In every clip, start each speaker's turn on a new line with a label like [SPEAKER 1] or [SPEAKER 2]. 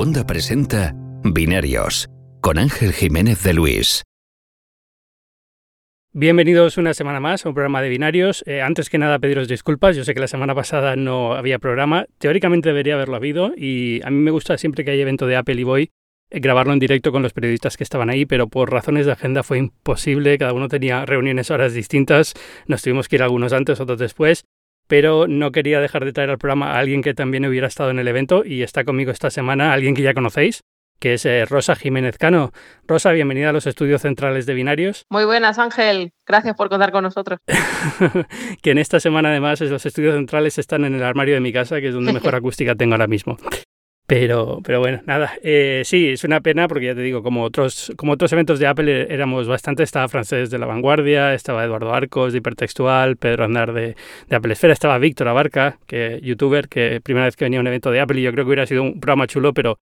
[SPEAKER 1] Segunda presenta Binarios con Ángel Jiménez de Luis.
[SPEAKER 2] Bienvenidos una semana más a un programa de binarios. Eh, antes que nada, pediros disculpas. Yo sé que la semana pasada no había programa. Teóricamente debería haberlo habido y a mí me gusta siempre que hay evento de Apple y voy eh, grabarlo en directo con los periodistas que estaban ahí, pero por razones de agenda fue imposible. Cada uno tenía reuniones horas distintas. Nos tuvimos que ir algunos antes, otros después pero no quería dejar de traer al programa a alguien que también hubiera estado en el evento y está conmigo esta semana, alguien que ya conocéis, que es eh, Rosa Jiménez Cano. Rosa, bienvenida a los estudios centrales de Binarios.
[SPEAKER 3] Muy buenas, Ángel. Gracias por contar con nosotros.
[SPEAKER 2] que en esta semana, además, los estudios centrales están en el armario de mi casa, que es donde mejor acústica tengo ahora mismo. Pero, pero bueno, nada. Eh, sí, es una pena porque ya te digo, como otros, como otros eventos de Apple eh, éramos bastante, estaba Francés de la Vanguardia, estaba Eduardo Arcos de Hipertextual, Pedro Andar de, de Apple Esfera, estaba Víctor Abarca, que youtuber, que primera vez que venía a un evento de Apple y yo creo que hubiera sido un programa chulo, pero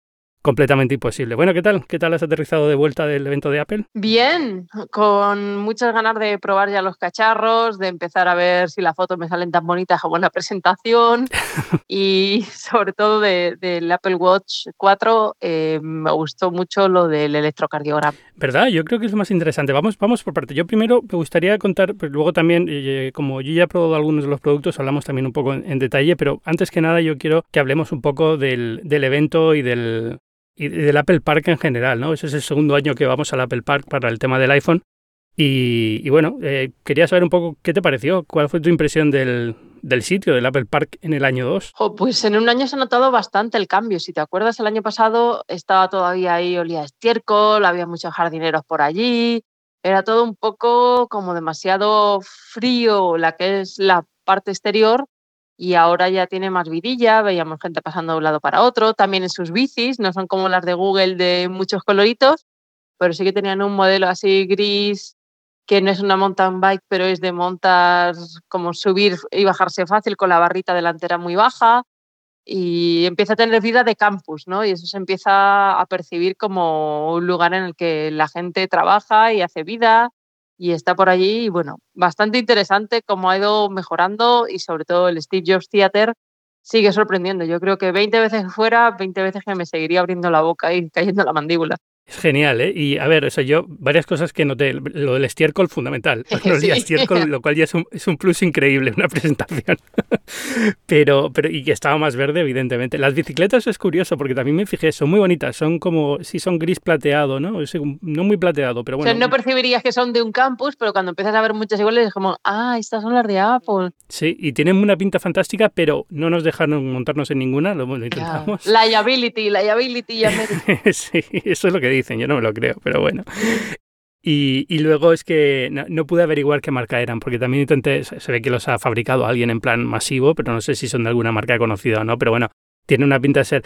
[SPEAKER 2] completamente imposible. Bueno, ¿qué tal? ¿Qué tal has aterrizado de vuelta del evento de Apple?
[SPEAKER 3] Bien, con muchas ganas de probar ya los cacharros, de empezar a ver si las fotos me salen tan bonitas como en la presentación y sobre todo del Apple Watch 4 eh, me gustó mucho lo del electrocardiograma.
[SPEAKER 2] ¿Verdad? Yo creo que es lo más interesante. Vamos, vamos por parte. Yo primero me gustaría contar, pero luego también, eh, como yo ya he probado algunos de los productos, hablamos también un poco en, detalle, pero antes que nada yo quiero que hablemos un poco del, del evento y del, y del Apple Park en general, ¿no? Ese es el segundo año que vamos al Apple Park para el tema del iPhone. Y, bueno, eh, quería saber un poco qué te pareció, cuál fue tu impresión del, del sitio, del Apple Park en el año 2.
[SPEAKER 3] pues en un año se ha notado bastante el cambio. Si te acuerdas, el año pasado estaba todavía ahí, olía estiércol, había muchos jardineros por allí. Era todo un poco como demasiado frío, la que es la parte exterior, y ahora ya tiene más vidilla, veíamos gente pasando de un lado para otro, también en sus bicis, no son como las de Google de muchos coloritos, pero sí que tenían un modelo así gris que no es una mountain bike, pero es de montar, como subir y bajarse fácil con la barrita delantera muy baja y empieza a tener vida de campus, ¿no? Y eso se empieza a percibir como un lugar en el que la gente trabaja y hace vida y está por allí y bueno, bastante interesante cómo ha ido mejorando y sobre todo el Steve Jobs Theater sigue sorprendiendo. Yo creo que 20 veces fuera, 20 veces que me seguiría abriendo la boca y cayendo la mandíbula.
[SPEAKER 2] Es genial, ¿eh? Y a ver, eso yo, varias cosas que noté. Lo del estiércol, fundamental. estiércol, lo cual ya es un, es un plus increíble una presentación. pero, pero, y que estaba más verde, evidentemente. Las bicicletas es curioso, porque también me fijé, son muy bonitas. Son como, sí, son gris plateado, ¿no? no muy plateado, pero bueno.
[SPEAKER 3] O sea, no percibirías que son de un campus, pero cuando empiezas a ver muchas iguales es como, ah, estas son las de Apple.
[SPEAKER 2] Sí, y tienen una pinta fantástica, pero no nos dejaron montarnos en ninguna, lo, intentamos.
[SPEAKER 3] Liability, liability, ya me...
[SPEAKER 2] sí, eso es lo que dicen, yo no me lo creo, pero bueno. Y, y luego es que no, pude averiguar qué marca eran, porque también intenté, se ve que los ha fabricado alguien en plan masivo, pero no sé si son de alguna marca conocida o no, pero bueno, tiene una pinta de ser.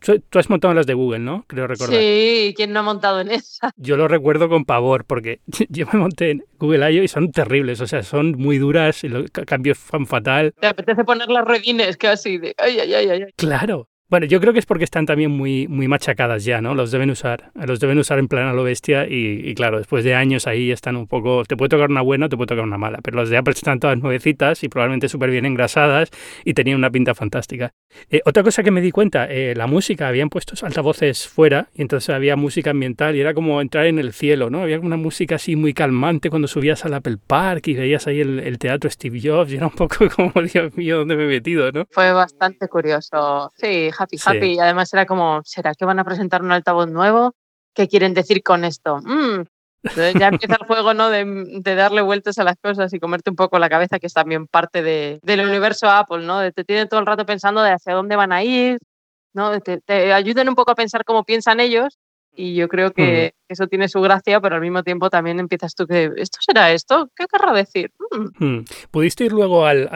[SPEAKER 2] Tú has montado las de Google, ¿no? Creo recordar.
[SPEAKER 3] Sí, ¿quién no ha montado en esa?
[SPEAKER 2] Yo lo recuerdo con pavor, porque yo me monté en Google I.O. y son terribles, o sea, son muy duras, y los cambios fan fatal.
[SPEAKER 3] Te apetece poner las redines casi de. Ay, ay, ay, ay.
[SPEAKER 2] Claro, bueno, yo creo que es porque están también muy, muy machacadas ya, ¿no? Los deben usar, los deben usar en plan a lo bestia y, claro, después de años ahí están un poco, te puede tocar una buena o te puede tocar una mala, pero las de Apple están todas nuevecitas y probablemente súper bien engrasadas y tenían una pinta fantástica. Eh, otra cosa que me di cuenta, eh, la música, habían puesto altavoces fuera y entonces había música ambiental y era como entrar en el cielo, ¿no? Había una música así muy calmante cuando subías al Apple Park y veías ahí el, el teatro Steve Jobs y era un poco como, Dios mío, ¿dónde me he metido, no?
[SPEAKER 3] Fue bastante curioso. Sí, happy, happy. Y además era como, ¿será que van a presentar un altavoz nuevo? ¿Qué quieren decir con esto? Mm. Entonces ya empieza el juego ¿no? De, darle vueltas a las cosas y comerte un poco la cabeza, que es también parte de, del universo Apple, ¿no? te tienen todo el rato pensando de hacia dónde van a ir, ¿no? Te, te ayudan un poco a pensar cómo piensan ellos y yo creo que mm. eso tiene su gracia, pero al mismo tiempo también empiezas tú que, ¿esto será esto? ¿Qué querrá decir?
[SPEAKER 2] Mm. Mm. ¿Pudiste ir luego al,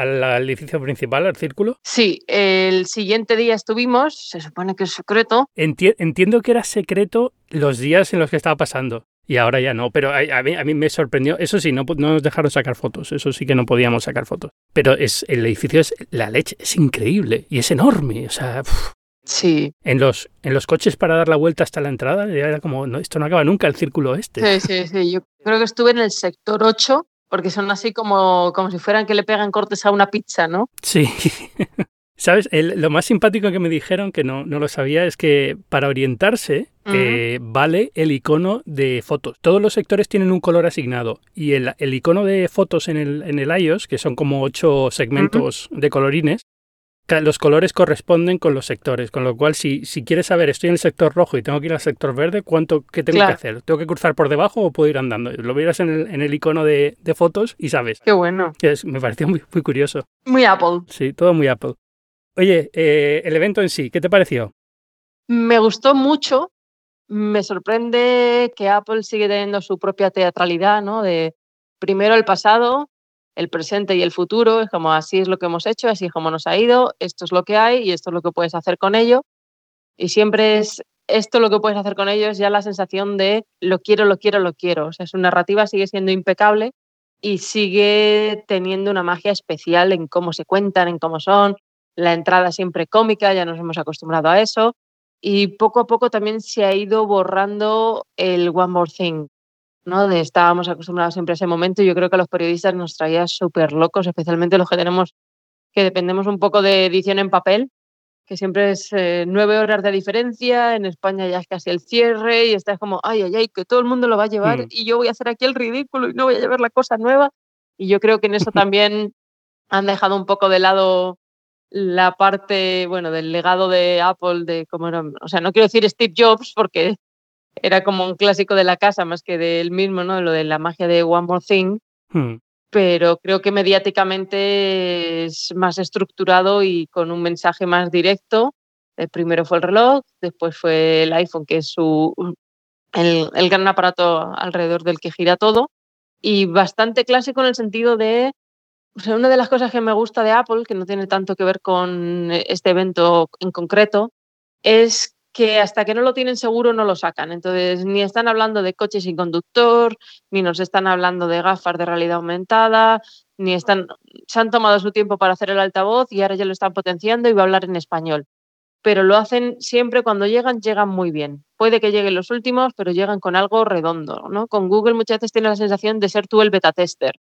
[SPEAKER 2] edificio principal, al círculo?
[SPEAKER 3] Sí, el siguiente día estuvimos, se supone que es secreto.
[SPEAKER 2] entiendo que era secreto los días en los que estaba pasando. Y ahora ya no, pero a, mí, me sorprendió. Eso sí, no, no nos dejaron sacar fotos. Eso sí que no podíamos sacar fotos. Pero es, el edificio es la leche, es increíble y es enorme. O sea,
[SPEAKER 3] Sí.
[SPEAKER 2] En los, en los coches para dar la vuelta hasta la entrada, era como, no, esto no acaba nunca el círculo este.
[SPEAKER 3] Sí, sí, sí. Yo creo que estuve en el sector 8, porque son así como, como si fueran que le pegan cortes a una pizza, ¿no?
[SPEAKER 2] Sí. ¿Sabes? lo más simpático que me dijeron, que no, no lo sabía, es que para orientarse eh, vale el icono de fotos. Todos los sectores tienen un color asignado y el, el icono de fotos en el, en el iOS, que son como ocho segmentos de colorines, los colores corresponden con los sectores, con lo cual si, si quieres saber, estoy en el sector rojo y tengo que ir al sector verde, ¿cuánto, ¿qué tengo que hacer? ¿Tengo que cruzar por debajo o puedo ir andando? Lo miras en el, en el icono de, de, fotos y sabes.
[SPEAKER 3] Qué bueno.
[SPEAKER 2] Es, me pareció muy, muy curioso.
[SPEAKER 3] Muy Apple.
[SPEAKER 2] Sí, todo muy Apple. Oye, eh, el evento en sí, ¿qué te pareció?
[SPEAKER 3] Me gustó mucho. Me sorprende que Apple sigue teniendo su propia teatralidad, ¿no? De primero el pasado, el presente y el futuro, es como así es lo que hemos hecho, así es como nos ha ido, esto es lo que hay y esto es lo que puedes hacer con ello. Y siempre es esto lo que puedes hacer con ello, es ya la sensación de lo quiero, lo quiero, lo quiero. O sea, su narrativa sigue siendo impecable y sigue teniendo una magia especial en cómo se cuentan, en cómo son. La entrada siempre cómica, ya nos hemos acostumbrado a eso. Y poco a poco también se ha ido borrando el One More Thing. ¿No? De estábamos acostumbrados siempre a ese momento y yo creo que a los periodistas nos traía súper locos, especialmente los que tenemos, que dependemos un poco de edición en papel, que siempre es eh, nueve horas de diferencia, en España ya es casi el cierre y estás como, ay, ay, ay, que todo el mundo lo va a llevar mm. y yo voy a hacer aquí el ridículo y no voy a llevar la cosa nueva. Y yo creo que en eso también han dejado un poco de lado la parte, bueno, del legado de Apple, de cómo era, o sea, no quiero decir Steve Jobs porque era como un clásico de la casa más que del mismo, ¿no? Lo de la magia de One More Thing. Hmm. Pero creo que mediáticamente es más estructurado y con un mensaje más directo. El primero fue el reloj, después fue el iPhone, que es su, el, el gran aparato alrededor del que gira todo. Y bastante clásico en el sentido de o sea, una de las cosas que me gusta de Apple, que no tiene tanto que ver con este evento en concreto, es que hasta que no lo tienen seguro no lo sacan. Entonces, ni están hablando de coches sin conductor, ni nos están hablando de gafas de realidad aumentada, ni están, se han tomado su tiempo para hacer el altavoz y ahora ya lo están potenciando y va a hablar en español. Pero lo hacen siempre cuando llegan, llegan muy bien. Puede que lleguen los últimos, pero llegan con algo redondo. ¿no? Con Google muchas veces tienes la sensación de ser tú el beta tester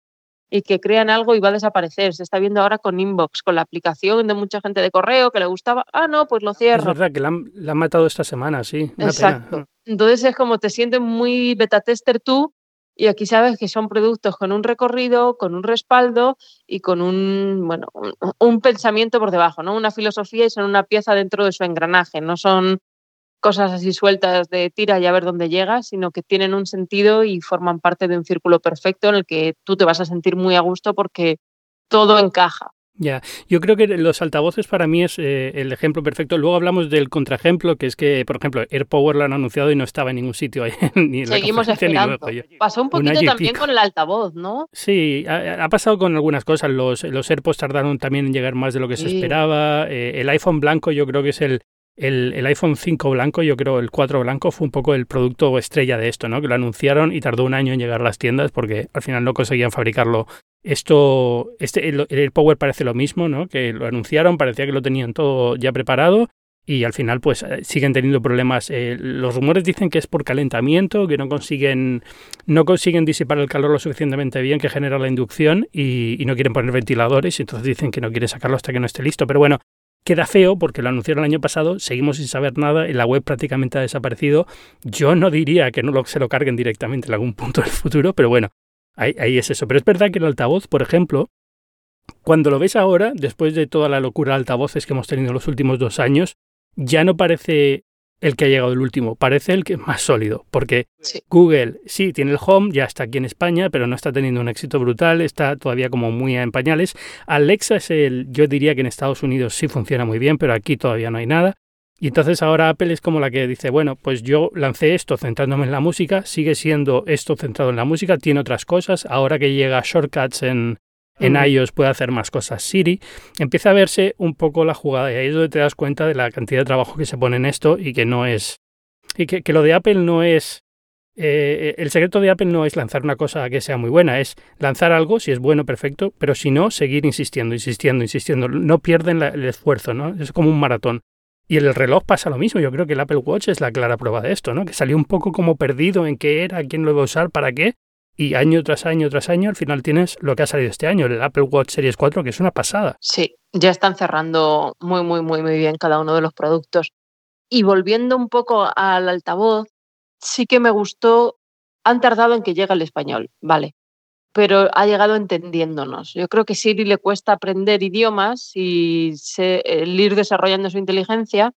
[SPEAKER 3] y que crean algo y va a desaparecer. Se está viendo ahora con Inbox, con la aplicación de mucha gente de correo que le gustaba. Ah, no, pues lo cierro.
[SPEAKER 2] Es verdad que la han, matado esta semana, sí.
[SPEAKER 3] Exacto. Entonces es como te sientes muy beta tester tú y aquí sabes que son productos con un recorrido, con un respaldo y con un, bueno, un pensamiento por debajo, ¿no? Una filosofía y son una pieza dentro de su engranaje, no son cosas así sueltas de tira y a ver dónde llegas, sino que tienen un sentido y forman parte de un círculo perfecto en el que tú te vas a sentir muy a gusto porque todo encaja.
[SPEAKER 2] Ya, yo creo que los altavoces para mí es eh, el ejemplo perfecto. Luego hablamos del contraejemplo, que es que, por ejemplo, AirPower lo han anunciado y no estaba en ningún sitio ahí, ni en
[SPEAKER 3] Seguimos esperando. Pasó un poquito también con el altavoz, ¿no?
[SPEAKER 2] Sí, ha, pasado con algunas cosas. Los, los AirPods tardaron también en llegar más de lo que se esperaba. Eh, el iPhone blanco yo creo que es el, el, iPhone 5 blanco, yo creo el 4 blanco, fue un poco el producto estrella de esto, ¿no? Que lo anunciaron y tardó un año en llegar a las tiendas porque al final no conseguían fabricarlo. Esto, este, el, Power parece lo mismo, ¿no? Que lo anunciaron, parecía que lo tenían todo ya preparado y al final pues eh, siguen teniendo problemas. Eh, los rumores dicen que es por calentamiento, que no consiguen, no consiguen disipar el calor lo suficientemente bien que genera la inducción y, y no quieren poner ventiladores y entonces dicen que no quieren sacarlo hasta que no esté listo. Pero bueno, Queda feo porque lo anunciaron el año pasado, seguimos sin saber nada, en la web prácticamente ha desaparecido. Yo no diría que no se lo carguen directamente en algún punto del futuro, pero bueno, ahí, es eso. Pero es verdad que el altavoz, por ejemplo, cuando lo ves ahora, después de toda la locura de altavoces que hemos tenido en los últimos dos años, ya no parece el que ha llegado el último, parece el que es más sólido, porque Google sí tiene el Home, ya está aquí en España, pero no está teniendo un éxito brutal, está todavía como muy en pañales. Alexa es el, yo diría que en Estados Unidos sí funciona muy bien, pero aquí todavía no hay nada. Y entonces ahora Apple es como la que dice, bueno, pues yo lancé esto centrándome en la música, sigue siendo esto centrado en la música, tiene otras cosas, ahora que llega Shortcuts en, en iOS puede hacer más cosas Siri, empieza a verse un poco la jugada y ahí es donde te das cuenta de la cantidad de trabajo que se pone en esto y que no es... y que, lo de Apple no es... Eh, el secreto de Apple no es lanzar una cosa que sea muy buena, es lanzar algo, si es bueno, perfecto, pero si no, seguir insistiendo, insistiendo, insistiendo. No pierden el esfuerzo, ¿no? Es como un maratón. Y el reloj pasa lo mismo. Yo creo que el Apple Watch es la clara prueba de esto, ¿no? Que salió un poco como perdido en qué era, quién lo iba a usar, para qué, y año tras año tras año al final tienes lo que ha salido este año, el Apple Watch Series 4, que es una pasada.
[SPEAKER 3] Sí, ya están cerrando muy, muy, muy, muy bien cada uno de los productos. Y volviendo un poco al altavoz, sí que me gustó, han tardado en que llegue el español, vale, pero ha llegado entendiéndonos. Yo creo que Siri le cuesta aprender idiomas y se, el ir desarrollando su inteligencia,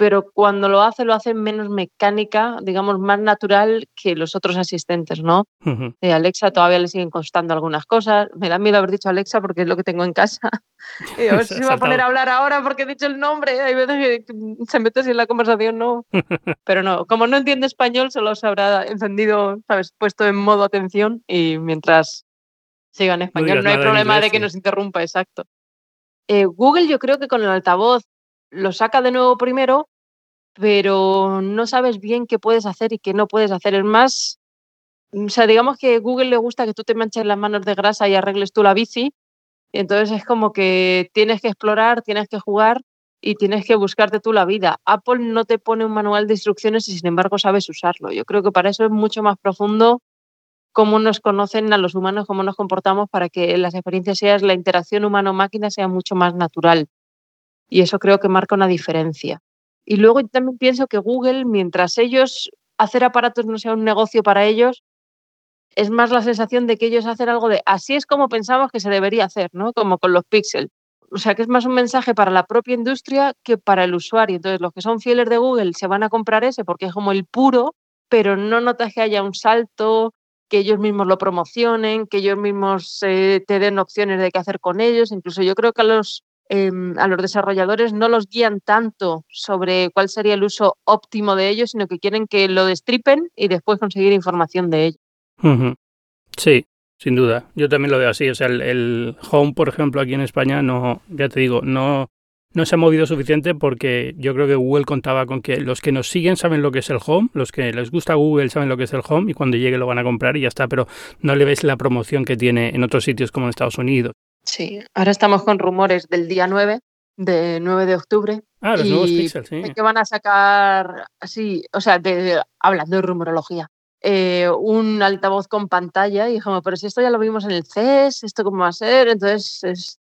[SPEAKER 3] pero cuando lo hace, lo hace menos mecánica, digamos, más natural que los otros asistentes, ¿no? De Alexa todavía le siguen constando algunas cosas. Me da miedo haber dicho Alexa porque es lo que tengo en casa. Y a ver si se va a poner a hablar ahora porque he dicho el nombre. Hay veces que se mete en la conversación, no. Pero no, como no entiende español, solo se habrá encendido, ¿sabes? Puesto en modo atención y mientras siga en español no, hay problema de que nos interrumpa, exacto. Eh, Google yo creo que con el altavoz lo saca de nuevo primero, pero no sabes bien qué puedes hacer y qué no puedes hacer. Es más, o sea, digamos que a Google le gusta que tú te manches las manos de grasa y arregles tú la bici. Entonces es como que tienes que explorar, tienes que jugar y tienes que buscarte tú la vida. Apple no te pone un manual de instrucciones y sin embargo sabes usarlo. Yo creo que para eso es mucho más profundo cómo nos conocen a los humanos, cómo nos comportamos para que las experiencias sean la interacción humano-máquina sea mucho más natural. Y eso creo que marca una diferencia. Y luego también pienso que Google, mientras ellos hacer aparatos no sea un negocio para ellos, es más la sensación de que ellos hacen algo de así es como pensamos que se debería hacer, ¿no? Como con los Pixel. O sea, que es más un mensaje para la propia industria que para el usuario. Entonces, los que son fieles de Google se van a comprar ese porque es como el puro, pero no notas que haya un salto, que ellos mismos lo promocionen, que ellos mismos eh, te den opciones de qué hacer con ellos. Incluso yo creo que a los Em, a los desarrolladores no los guían tanto sobre cuál sería el uso óptimo de ellos, sino que quieren que lo destripen y después conseguir información de ello.
[SPEAKER 2] Sí, sin duda. Yo también lo veo así. O sea, el, Home, por ejemplo, aquí en España, no, ya te digo, no, no se ha movido suficiente porque yo creo que Google contaba con que los que nos siguen saben lo que es el Home, los que les gusta Google saben lo que es el Home y cuando llegue lo van a comprar y ya está, pero no le ves la promoción que tiene en otros sitios como en Estados Unidos.
[SPEAKER 3] Sí, ahora estamos con rumores del día 9, de 9 de octubre.
[SPEAKER 2] Ah, los nuevos Pixels, sí.
[SPEAKER 3] Que van a sacar, así, o sea, de, hablando de rumorología, eh, un altavoz con pantalla y dijimos, pero si esto ya lo vimos en el CES, ¿esto cómo va a ser? Entonces es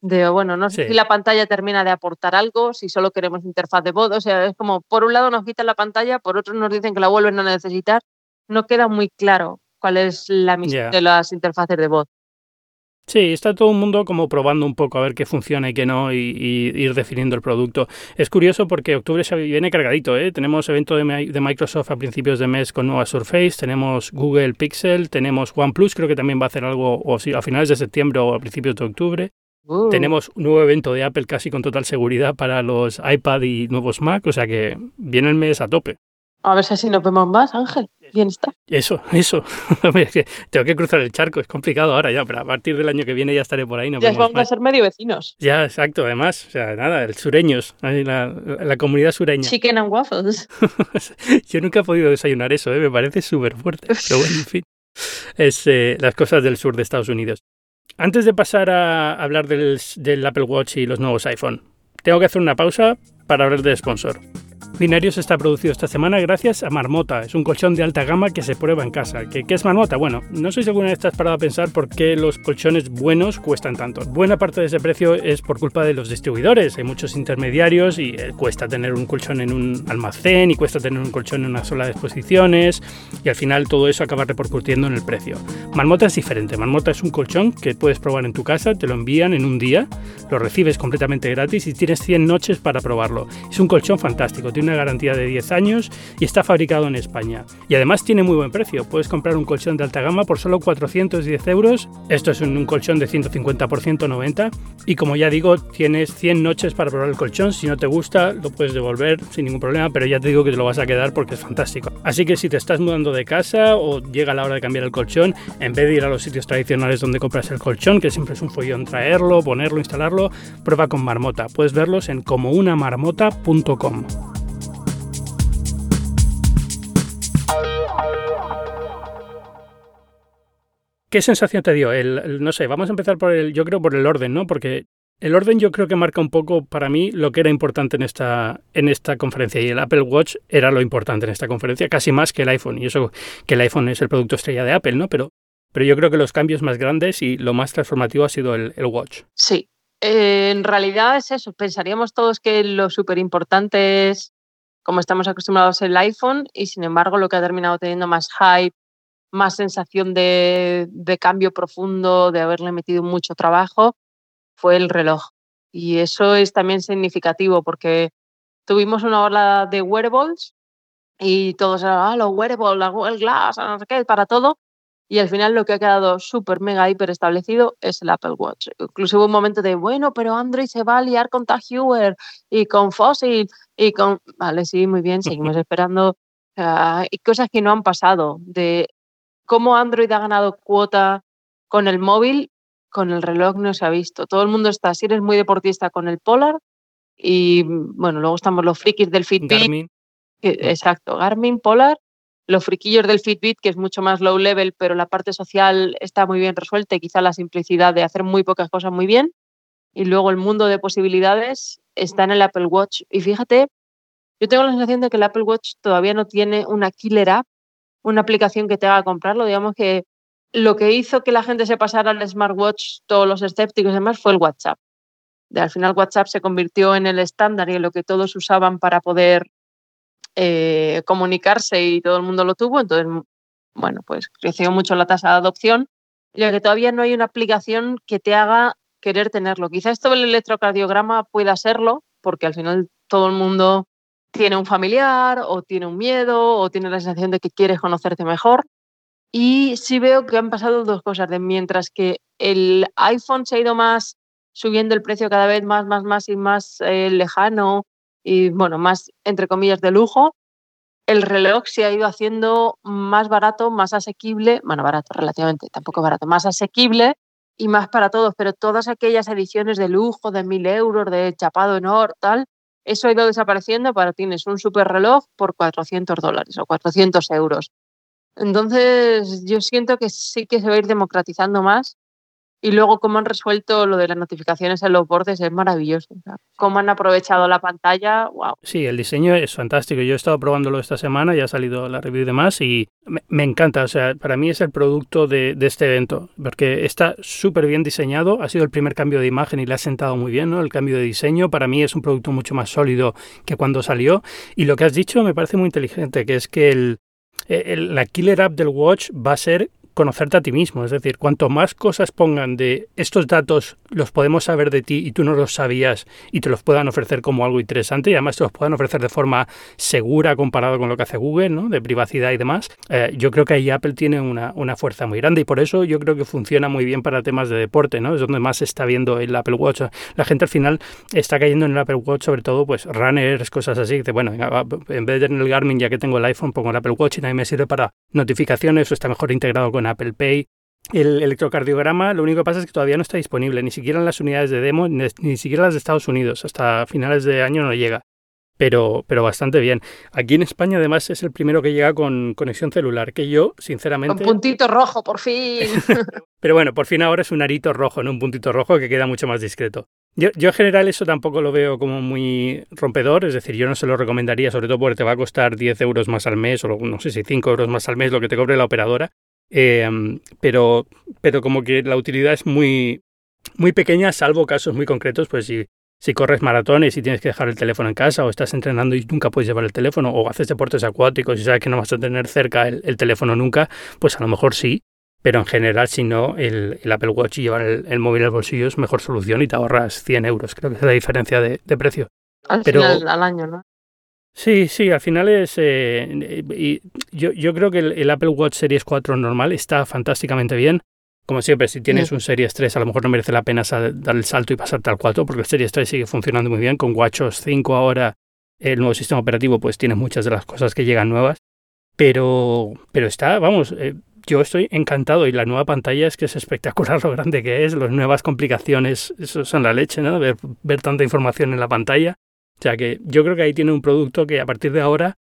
[SPEAKER 3] de, bueno, no sé si la pantalla termina de aportar algo, si solo queremos interfaz de voz, o sea, es como, por un lado nos quitan la pantalla, por otro nos dicen que la vuelven a necesitar, no queda muy claro cuál es la misión de las interfaces de voz.
[SPEAKER 2] Sí, está todo el mundo como probando un poco a ver qué funciona y qué no y, ir definiendo el producto. Es curioso porque octubre se viene cargadito, ¿eh? Tenemos evento de, Microsoft a principios de mes con nueva Surface, tenemos Google Pixel, tenemos OnePlus, creo que también va a hacer algo o a finales de septiembre o a principios de octubre. Uh. Tenemos un nuevo evento de Apple casi con total seguridad para los iPad y nuevos Mac, o sea que viene el mes a tope.
[SPEAKER 3] A ver si así nos vemos más, Ángel. Bien está.
[SPEAKER 2] Eso, eso. Tengo que cruzar el charco, es complicado ahora ya, pero a partir del año que viene ya estaré por ahí.
[SPEAKER 3] ya vamos a ser medio vecinos.
[SPEAKER 2] Ya, exacto, además, o sea, nada, el sureños, la, la comunidad sureña.
[SPEAKER 3] Chicken and waffles.
[SPEAKER 2] Yo nunca he podido desayunar eso, ¿eh? me parece súper fuerte. Pero bueno, en fin, es eh, las cosas del sur de Estados Unidos. Antes de pasar a hablar del, del Apple Watch y los nuevos iPhone, tengo que hacer una pausa para hablar de sponsor. Binarios está producido esta semana gracias a Marmota. Es un colchón de alta gama que se prueba en casa. ¿Qué, es Marmota? Bueno, no si alguna vez estás parado a pensar por qué los colchones buenos cuestan tanto. Buena parte de ese precio es por culpa de los distribuidores. Hay muchos intermediarios y eh, cuesta tener un colchón en un almacén y cuesta tener un colchón en una sola de exposiciones y al final todo eso acaba repercutiendo en el precio. Marmota es diferente. Marmota es un colchón que puedes probar en tu casa, te lo envían en un día, lo recibes completamente gratis y tienes 100 noches para probarlo. Es un colchón fantástico, tiene garantía de 10 años y está fabricado en España. Y además tiene muy buen precio. Puedes comprar un colchón de alta gama por solo 410 euros. Esto es un, colchón de 150 por 190. Y como ya digo, tienes 100 noches para probar el colchón. Si no te gusta, lo puedes devolver sin ningún problema, pero ya te digo que te lo vas a quedar porque es fantástico. Así que si te estás mudando de casa o llega la hora de cambiar el colchón, en vez de ir a los sitios tradicionales donde compras el colchón, que siempre es un follón traerlo, ponerlo, instalarlo, prueba con Marmota. Puedes verlos en comounamarmota.com. ¿Qué sensación te dio? El, no sé, vamos a empezar por el, yo creo por el orden, ¿no? Porque el orden yo creo que marca un poco para mí lo que era importante en esta, en esta conferencia y el Apple Watch era lo importante en esta conferencia, casi más que el iPhone. Y eso que el iPhone es el producto estrella de Apple, ¿no? Pero, pero yo creo que los cambios más grandes y lo más transformativo ha sido el, Watch.
[SPEAKER 3] Sí, eh, en realidad es eso. Pensaríamos todos que lo súper importante es, como estamos acostumbrados, el iPhone y sin embargo lo que ha terminado teniendo más hype, más sensación de, de cambio profundo, de haberle metido mucho trabajo fue el reloj. Y eso es también significativo porque tuvimos una ola de wearables y todos eran, ah, los wearables, la Google Glass, no sé qué, para todo. Y al final lo que ha quedado súper, mega, hiper establecido es el Apple Watch. Incluso hubo un momento de, bueno, pero Android se va a liar con Tag Heuer y con Fossil y con... Vale, sí, muy bien, seguimos esperando. y cosas que no han pasado, de cómo Android ha ganado cuota con el móvil con el reloj no se ha visto. Todo el mundo está, si eres muy deportista, con el Polar y bueno, luego estamos los frikis del Fitbit. Garmin. exacto, Garmin, Polar, los friquillos del Fitbit, que es mucho más low level, pero la parte social está muy bien resuelta y quizá la simplicidad de hacer muy pocas cosas muy bien. Y luego el mundo de posibilidades está en el Apple Watch. Y fíjate, yo tengo la sensación de que el Apple Watch todavía no tiene una killer app, una aplicación que te haga comprarlo. Digamos que lo que hizo que la gente se pasara al smartwatch, todos los escépticos y demás, fue el WhatsApp. De, al final WhatsApp se convirtió en el estándar y en lo que todos usaban para poder eh, comunicarse y todo el mundo lo tuvo. Entonces, bueno, pues creció mucho la tasa de adopción, ya que todavía no hay una aplicación que te haga querer tenerlo. Quizá esto del electrocardiograma pueda serlo, porque al final todo el mundo tiene un familiar o tiene un miedo o tiene la sensación de que quieres conocerte mejor. Y sí veo que han pasado dos cosas, de mientras que el iPhone se ha ido más subiendo el precio cada vez más, más, más y más eh, lejano y bueno, más entre comillas de lujo, el reloj se ha ido haciendo más barato, más asequible, bueno, barato relativamente, tampoco barato, más asequible y más para todos, pero todas aquellas ediciones de lujo de mil euros, de chapado en oro, tal, eso ha ido desapareciendo para tienes un super reloj por 400 dólares o 400 euros. Entonces, yo siento que sí que se va a ir democratizando más. Y luego, cómo han resuelto lo de las notificaciones en los bordes es maravilloso. cómo han aprovechado la pantalla, wow.
[SPEAKER 2] Sí, el diseño es fantástico. Yo he estado probándolo esta semana, ya ha salido la review y demás, y me, encanta. O sea, para mí es el producto de, este evento, porque está súper bien diseñado. Ha sido el primer cambio de imagen y le ha sentado muy bien, ¿no? El cambio de diseño. Para mí es un producto mucho más sólido que cuando salió. Y lo que has dicho me parece muy inteligente, que es que el, eh, la killer app del watch va a ser conocerte a ti mismo. Es decir, cuanto más cosas pongan de estos datos los podemos saber de ti y tú no los sabías y te los puedan ofrecer como algo interesante y además te los puedan ofrecer de forma segura comparado con lo que hace Google, ¿no? De privacidad y demás, eh, yo creo que ahí Apple tiene una, una, fuerza muy grande y por eso yo creo que funciona muy bien para temas de deporte, ¿no? Es donde más se está viendo el Apple Watch. La gente al final está cayendo en el Apple Watch, sobre todo pues runners, cosas así, que bueno, en vez de tener el Garmin ya que tengo el iPhone, pongo el Apple Watch y también me sirve para notificaciones o está mejor integrado con Apple Pay. El electrocardiograma, lo único que pasa es que todavía no está disponible, ni siquiera en las unidades de demo, ni, siquiera las de Estados Unidos. Hasta finales de año no llega. Pero, pero bastante bien. Aquí en España, además, es el primero que llega con conexión celular, que yo, sinceramente.
[SPEAKER 3] Un puntito rojo, por fin.
[SPEAKER 2] pero bueno, por fin ahora es un arito rojo, no un puntito rojo que queda mucho más discreto. Yo, yo, en general eso tampoco lo veo como muy rompedor, es decir, yo no se lo recomendaría, sobre todo porque te va a costar 10 euros más al mes o no sé si 5 euros más al mes lo que te cobre la operadora. Em, pero, pero como que la utilidad es muy, muy pequeña, salvo casos muy concretos, pues si, si corres maratones y tienes que dejar el teléfono en casa o estás entrenando y nunca puedes llevar el teléfono o haces deportes acuáticos y sabes que no vas a tener cerca el, teléfono nunca, pues a lo mejor sí, pero en general si no, el, Apple Watch y llevar el, móvil al bolsillo es mejor solución y te ahorras 100 euros, creo que es la diferencia de, precio.
[SPEAKER 3] Al final, al año, ¿no?
[SPEAKER 2] Sí, sí, al final es... Eh, y yo, yo creo que el, Apple Watch Series 4 normal está fantásticamente bien. Como siempre, si tienes un Series 3, a lo mejor no merece la pena dar el salto y pasarte al 4, porque el Series 3 sigue funcionando muy bien. Con WatchOS 5 ahora, el nuevo sistema operativo, pues tiene muchas de las cosas que llegan nuevas. Pero, pero está, vamos, eh, yo estoy encantado y la nueva pantalla es que es espectacular lo grande que es, las nuevas complicaciones, eso son la leche, ¿no? Ver, ver tanta información en la pantalla. O sea que yo creo que ahí tiene un producto que a partir de ahora,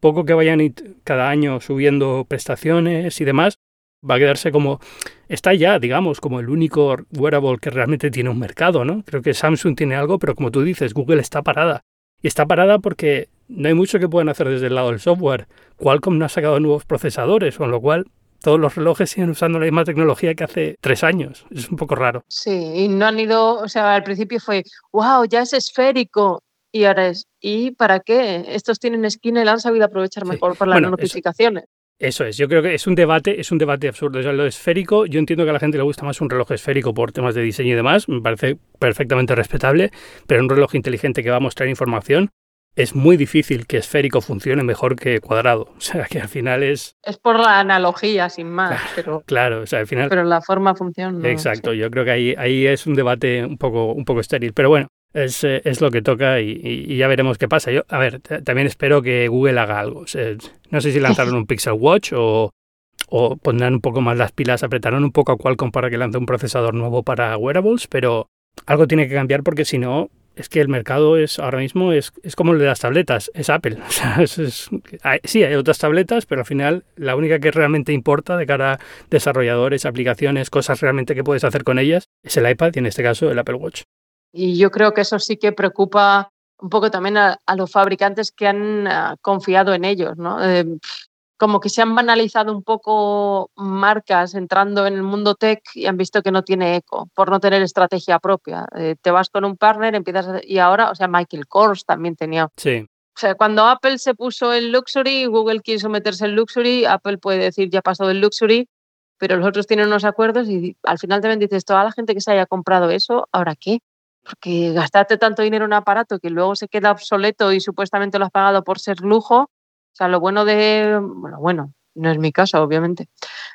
[SPEAKER 2] poco que vayan cada año subiendo prestaciones y demás, va a quedarse como, está ya, digamos, como el único wearable que realmente tiene un mercado, ¿no? Creo que Samsung tiene algo, pero como tú dices, Google está parada. Y está parada porque no hay mucho que puedan hacer desde el lado del software. Qualcomm no ha sacado nuevos procesadores, con lo cual todos los relojes siguen usando la misma tecnología que hace tres años. Es un poco raro.
[SPEAKER 3] Sí, y no han ido, o sea, al principio fue, wow, ya es esférico. Y ahora es, ¿y para qué? Estos tienen esquina y la han sabido aprovechar mejor para las notificaciones.
[SPEAKER 2] Eso es, yo creo que es un debate, es un debate absurdo. O sea, lo esférico, yo entiendo que a la gente le gusta más un reloj esférico por temas de diseño y demás, me parece perfectamente respetable, pero un reloj inteligente que va a mostrar información, es muy difícil que esférico funcione mejor que cuadrado. O sea, que al final es...
[SPEAKER 3] Es por la analogía, sin más.
[SPEAKER 2] Claro,
[SPEAKER 3] pero,
[SPEAKER 2] claro o sea, al final...
[SPEAKER 3] Pero la forma funciona. No,
[SPEAKER 2] Exacto, yo creo que ahí, ahí es un debate un poco, un poco estéril. Pero bueno, es, eh, es lo que toca y, y, ya veremos qué pasa. Yo, a ver, también espero que Google haga algo. No sé si lanzaron un Pixel Watch o, o pondrán un poco más las pilas, apretarán un poco a Qualcomm para que lance un procesador nuevo para wearables, pero algo tiene que cambiar porque si no, es que el mercado es ahora mismo es, es como el de las tabletas, es Apple. O sea, es, sí, hay otras tabletas, pero al final la única que realmente importa de cara a desarrolladores, aplicaciones, cosas realmente que puedes hacer con ellas, es el iPad y en este caso el Apple Watch.
[SPEAKER 3] Y yo creo que eso sí que preocupa un poco también a, a los fabricantes que han uh, confiado en ellos, ¿no? Eh, como que se han banalizado un poco marcas entrando en el mundo tech y han visto que no tiene eco por no tener estrategia propia. Eh, te vas con un partner, empiezas a, y ahora, o sea, Michael Kors también tenía.
[SPEAKER 2] Sí.
[SPEAKER 3] O sea, cuando Apple se puso en luxury, Google quiso meterse en luxury, Apple puede decir ya pasó del luxury, pero los otros tienen unos acuerdos y al final también dices, toda la gente que se haya comprado eso, ¿ahora qué? Porque gastarte tanto dinero en un aparato que luego se queda obsoleto y supuestamente lo has pagado por ser lujo, o sea, lo bueno de, bueno, bueno, no es mi caso, obviamente,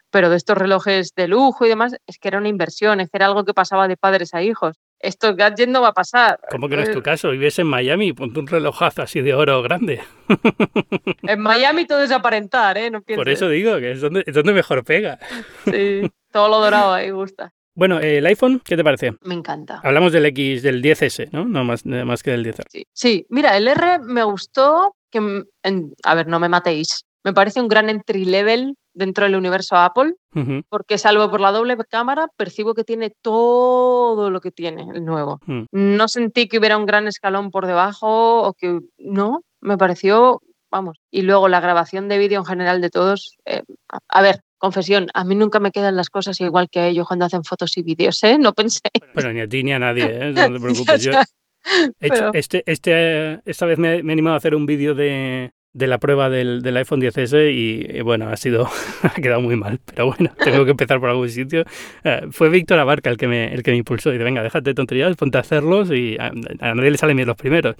[SPEAKER 3] pero de estos relojes de lujo y demás, es que era una inversión, es que era algo que pasaba de padres a hijos. Esto gadget no va a pasar.
[SPEAKER 2] ¿Cómo que no es tu caso? Vives en Miami, ponte un relojazo así de oro grande.
[SPEAKER 3] En Miami todo es aparentar, ¿eh? No
[SPEAKER 2] Por eso digo que es donde, es donde mejor pega.
[SPEAKER 3] Sí, todo lo dorado ahí gusta.
[SPEAKER 2] Bueno, el iPhone, ¿qué te parece?
[SPEAKER 3] Me encanta.
[SPEAKER 2] Hablamos del X, del 10S, ¿no? No más, más que del 10R.
[SPEAKER 3] Sí. sí, mira, el R me gustó que, en, a ver, no me matéis, me parece un gran entry level dentro del universo Apple,
[SPEAKER 2] Uh -huh.
[SPEAKER 3] porque salvo por la doble cámara, percibo que tiene todo lo que tiene el nuevo.
[SPEAKER 2] Mm.
[SPEAKER 3] No sentí que hubiera un gran escalón por debajo o que no, me pareció, vamos. Y luego la grabación de vídeo en general de todos, eh, a, a ver, confesión, a mí nunca me quedan las cosas igual que a ellos cuando hacen fotos y vídeos, ¿eh? No pensé.
[SPEAKER 2] Bueno, ni a ti ni a nadie, ¿eh? No te preocupes. Yo he hecho,
[SPEAKER 3] Pero-
[SPEAKER 2] este, este, esta vez me, me he animado a hacer un vídeo de, de la prueba del, del iPhone 10S y, y, bueno, ha sido, ha quedado muy mal, pero bueno, tengo que empezar por algún sitio. Eh, fue Víctor Abarca el que me, el que me impulsó y dice, venga, déjate de tonterías, ponte a hacerlos y a, a nadie le salen bien los primeros.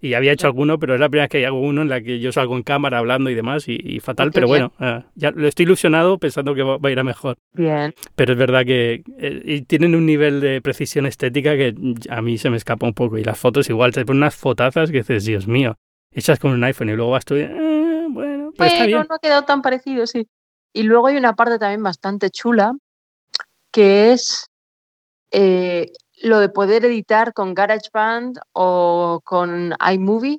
[SPEAKER 2] Y había hecho alguno, pero es la primera vez que hago uno en la que yo salgo en cámara hablando y demás y, y fatal, pero bueno, eh, ya lo estoy ilusionado pensando que va, va a ir a mejor.
[SPEAKER 3] Bien.
[SPEAKER 2] Pero es verdad que eh, y tienen un nivel de precisión estética que a mí se me escapa un poco. Y las fotos igual, te ponen unas fotazas que dices, Dios mío, hechas con un iPhone y luego vas tú, y, eh, bueno, pero está
[SPEAKER 3] Bueno,
[SPEAKER 2] bien.
[SPEAKER 3] no ha quedado tan parecido, sí. Y luego hay una parte también bastante chula, que es eh, lo de poder editar con GarageBand o con iMovie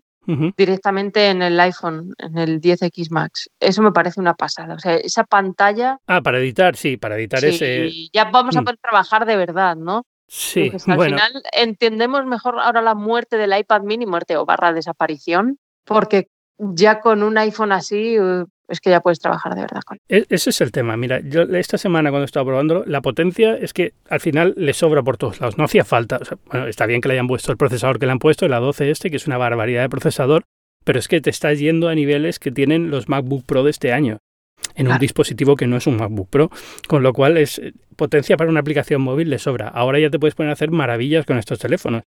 [SPEAKER 3] directamente en el iPhone, en el 10X Max. Eso me parece una pasada. O sea, esa pantalla,
[SPEAKER 2] Ah, para editar, sí, para editar
[SPEAKER 3] sí,
[SPEAKER 2] ese.
[SPEAKER 3] ya vamos a
[SPEAKER 2] Mm.
[SPEAKER 3] poder trabajar de verdad, ¿no?
[SPEAKER 2] Sí,
[SPEAKER 3] Entonces, al
[SPEAKER 2] bueno,
[SPEAKER 3] final entendemos mejor ahora la muerte del iPad mini, muerte o barra desaparición, porque ya con un iPhone así eh, es que ya puedes trabajar de verdad con
[SPEAKER 2] e- ese es el tema. Mira, yo esta semana cuando estaba probándolo, la potencia es que al final le sobra por todos lados. No hacía falta. O sea, bueno, está bien que le hayan puesto el procesador que le han puesto, el A12 este, que es una barbaridad de procesador, pero es que te estás yendo a niveles que tienen los MacBook Pro de este año. En un
[SPEAKER 3] Claro.
[SPEAKER 2] dispositivo que no es un MacBook Pro, con lo cual es eh, potencia para una aplicación móvil le sobra. Ahora ya te puedes poner a hacer maravillas con estos teléfonos.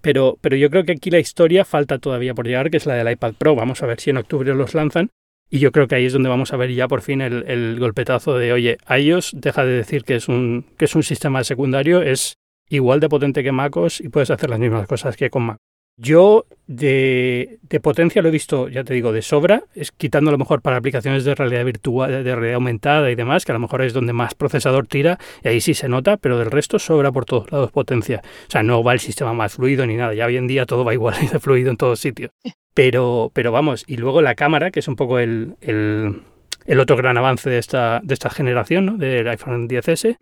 [SPEAKER 2] Pero, pero yo creo que aquí la historia falta todavía por llegar, que es la del iPad Pro. Vamos a ver si en octubre los lanzan. Y yo creo que ahí es donde vamos a ver ya por fin el, el golpetazo de, oye, a ellos deja de decir que es un, que es un sistema secundario, es igual de potente que MacOS y puedes hacer las mismas cosas que con Mac. Yo de, de potencia lo he visto, ya te digo, de sobra, es quitando a lo mejor para aplicaciones de realidad virtual, de realidad aumentada y demás, que a lo mejor es donde más procesador tira, y ahí sí se nota, pero del resto sobra por todos lados potencia. O sea, no va el sistema más fluido ni nada, ya hoy en día todo va igual de fluido en todos sitios. Pero, pero vamos, y luego la cámara, que es un poco el, el, el otro gran avance de esta, de esta generación, ¿no? del iPhone 10S.